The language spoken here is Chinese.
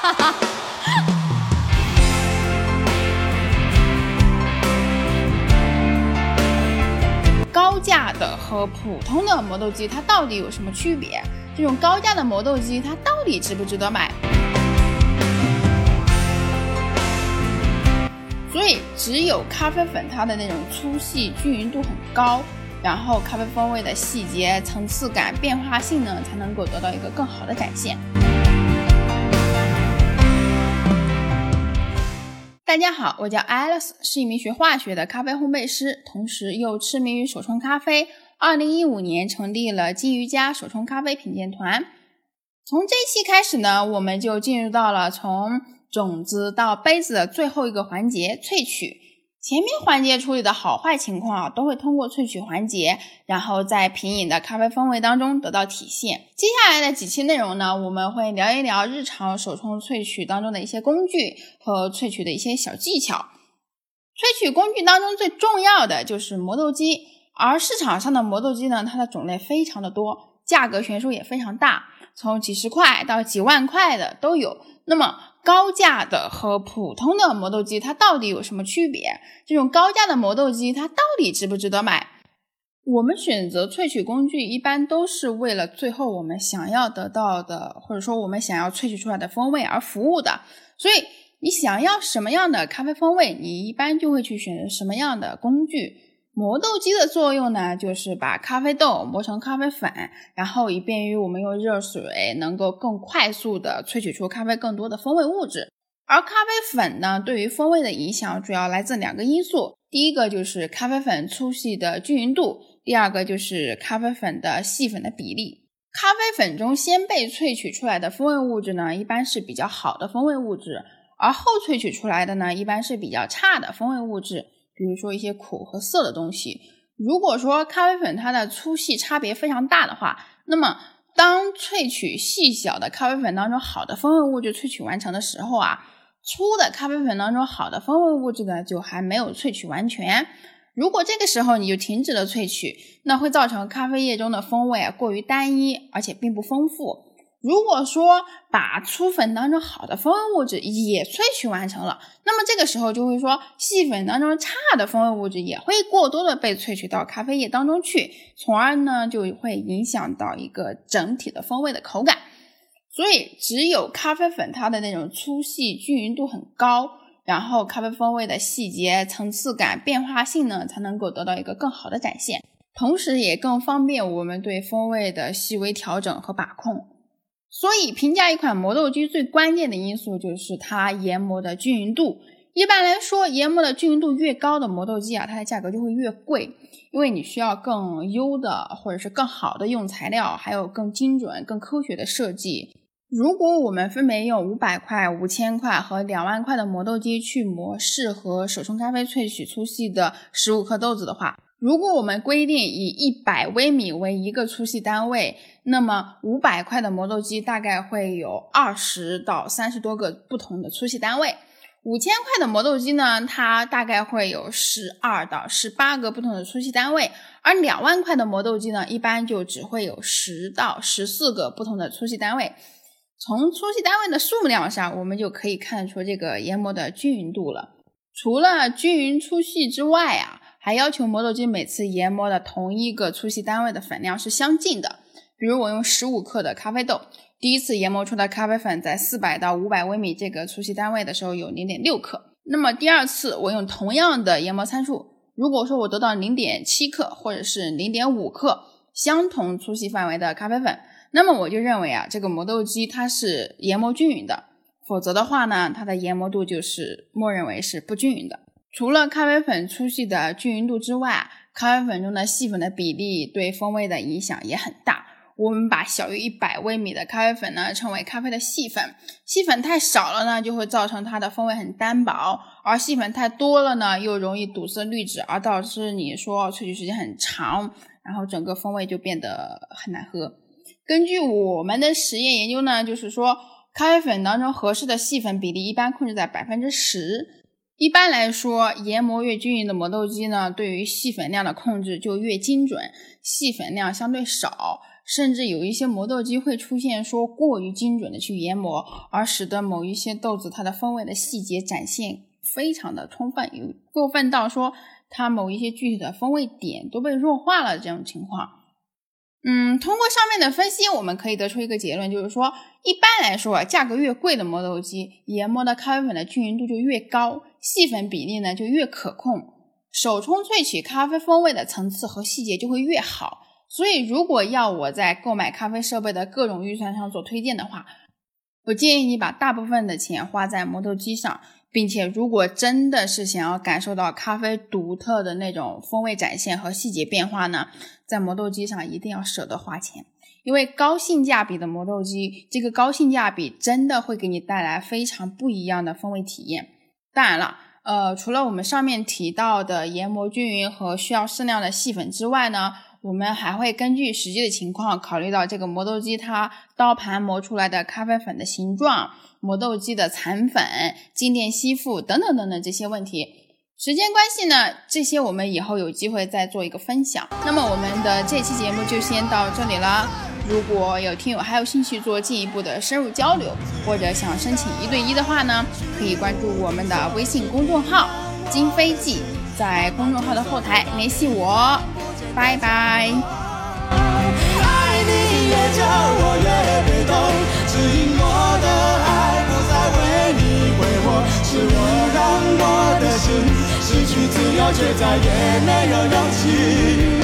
高价的和普通的磨豆机它到底有什么区别？这种高价的磨豆机它到底值不值得买？所以只有咖啡粉它的那种粗细均匀度很高，然后咖啡风味的细节、层次感、变化性呢，才能够得到一个更好的展现。大家好，我叫 Alice，是一名学化学的咖啡烘焙师，同时又痴迷于手冲咖啡。二零一五年成立了金鱼家手冲咖啡品鉴团。从这期开始呢，我们就进入到了从种子到杯子的最后一个环节萃取，前面环节处理的好坏情况啊，都会通过萃取环节，然后在品饮的咖啡风味当中得到体现。接下来的几期内容呢，我们会聊一聊日常手冲萃取当中的一些工具和萃取的一些小技巧。萃取工具当中最重要的就是磨豆机，而市场上的磨豆机呢，它的种类非常的多，价格悬殊也非常大，从几十块到几万块的都有。那么高价的和普通的磨豆机，它到底有什么区别？这种高价的磨豆机，它到底值不值得买？我们选择萃取工具，一般都是为了最后我们想要得到的，或者说我们想要萃取出来的风味而服务的。所以，你想要什么样的咖啡风味，你一般就会去选择什么样的工具。磨豆机的作用呢，就是把咖啡豆磨成咖啡粉，然后以便于我们用热水能够更快速的萃取出咖啡更多的风味物质。而咖啡粉呢，对于风味的影响主要来自两个因素，第一个就是咖啡粉粗细的均匀度，第二个就是咖啡粉的细粉的比例。咖啡粉中先被萃取出来的风味物质呢，一般是比较好的风味物质，而后萃取出来的呢，一般是比较差的风味物质。比如说一些苦和涩的东西，如果说咖啡粉它的粗细差别非常大的话，那么当萃取细小的咖啡粉当中好的风味物质萃取完成的时候啊，粗的咖啡粉当中好的风味物质呢就还没有萃取完全。如果这个时候你就停止了萃取，那会造成咖啡液中的风味过于单一，而且并不丰富。如果说把粗粉当中好的风味物质也萃取完成了，那么这个时候就会说细粉当中差的风味物质也会过多的被萃取到咖啡液当中去，从而呢就会影响到一个整体的风味的口感。所以只有咖啡粉它的那种粗细均匀度很高，然后咖啡风味的细节、层次感、变化性呢才能够得到一个更好的展现，同时也更方便我们对风味的细微调整和把控。所以，评价一款磨豆机最关键的因素就是它研磨的均匀度。一般来说，研磨的均匀度越高的磨豆机啊，它的价格就会越贵，因为你需要更优的或者是更好的用材料，还有更精准、更科学的设计。如果我们分别用五百块、五千块和两万块的磨豆机去磨适合手冲咖啡萃取粗细的十五克豆子的话，如果我们规定以一百微米为一个粗细单位，那么五百块的磨豆机大概会有二十到三十多个不同的粗细单位。五千块的磨豆机呢，它大概会有十二到十八个不同的粗细单位。而两万块的磨豆机呢，一般就只会有十到十四个不同的粗细单位。从粗细单位的数量上，我们就可以看出这个研磨的均匀度了。除了均匀粗细之外啊。还要求磨豆机每次研磨的同一个粗细单位的粉量是相近的。比如我用十五克的咖啡豆，第一次研磨出的咖啡粉在四百到五百微米这个粗细单位的时候有零点六克。那么第二次我用同样的研磨参数，如果说我得到零点七克或者是零点五克相同粗细范围的咖啡粉，那么我就认为啊这个磨豆机它是研磨均匀的。否则的话呢，它的研磨度就是默认为是不均匀的。除了咖啡粉粗细的均匀度之外，咖啡粉中的细粉的比例对风味的影响也很大。我们把小于一百微米的咖啡粉呢称为咖啡的细粉，细粉太少了呢，就会造成它的风味很单薄；而细粉太多了呢，又容易堵塞滤纸，而导致你说萃取时间很长，然后整个风味就变得很难喝。根据我们的实验研究呢，就是说咖啡粉当中合适的细粉比例一般控制在百分之十。一般来说，研磨越均匀的磨豆机呢，对于细粉量的控制就越精准。细粉量相对少，甚至有一些磨豆机会出现说过于精准的去研磨，而使得某一些豆子它的风味的细节展现非常的充分，有过分到说它某一些具体的风味点都被弱化了这种情况。嗯，通过上面的分析，我们可以得出一个结论，就是说，一般来说，价格越贵的磨豆机，研磨的咖啡粉的均匀度就越高，细粉比例呢就越可控，手冲萃取咖啡风味的层次和细节就会越好。所以，如果要我在购买咖啡设备的各种预算上做推荐的话，我建议你把大部分的钱花在磨豆机上。并且，如果真的是想要感受到咖啡独特的那种风味展现和细节变化呢，在磨豆机上一定要舍得花钱，因为高性价比的磨豆机，这个高性价比真的会给你带来非常不一样的风味体验。当然了，呃，除了我们上面提到的研磨均匀和需要适量的细粉之外呢，我们还会根据实际的情况，考虑到这个磨豆机它刀盘磨出来的咖啡粉的形状。磨豆机的残粉、静电吸附等等等等这些问题，时间关系呢，这些我们以后有机会再做一个分享。那么我们的这期节目就先到这里了。如果有听友还有兴趣做进一步的深入交流，或者想申请一对一的话呢，可以关注我们的微信公众号“金飞记”，在公众号的后台联系我。拜拜。爱你越久，我越被动，指引我的爱。是我让我的心失去自由，却再也没有勇气。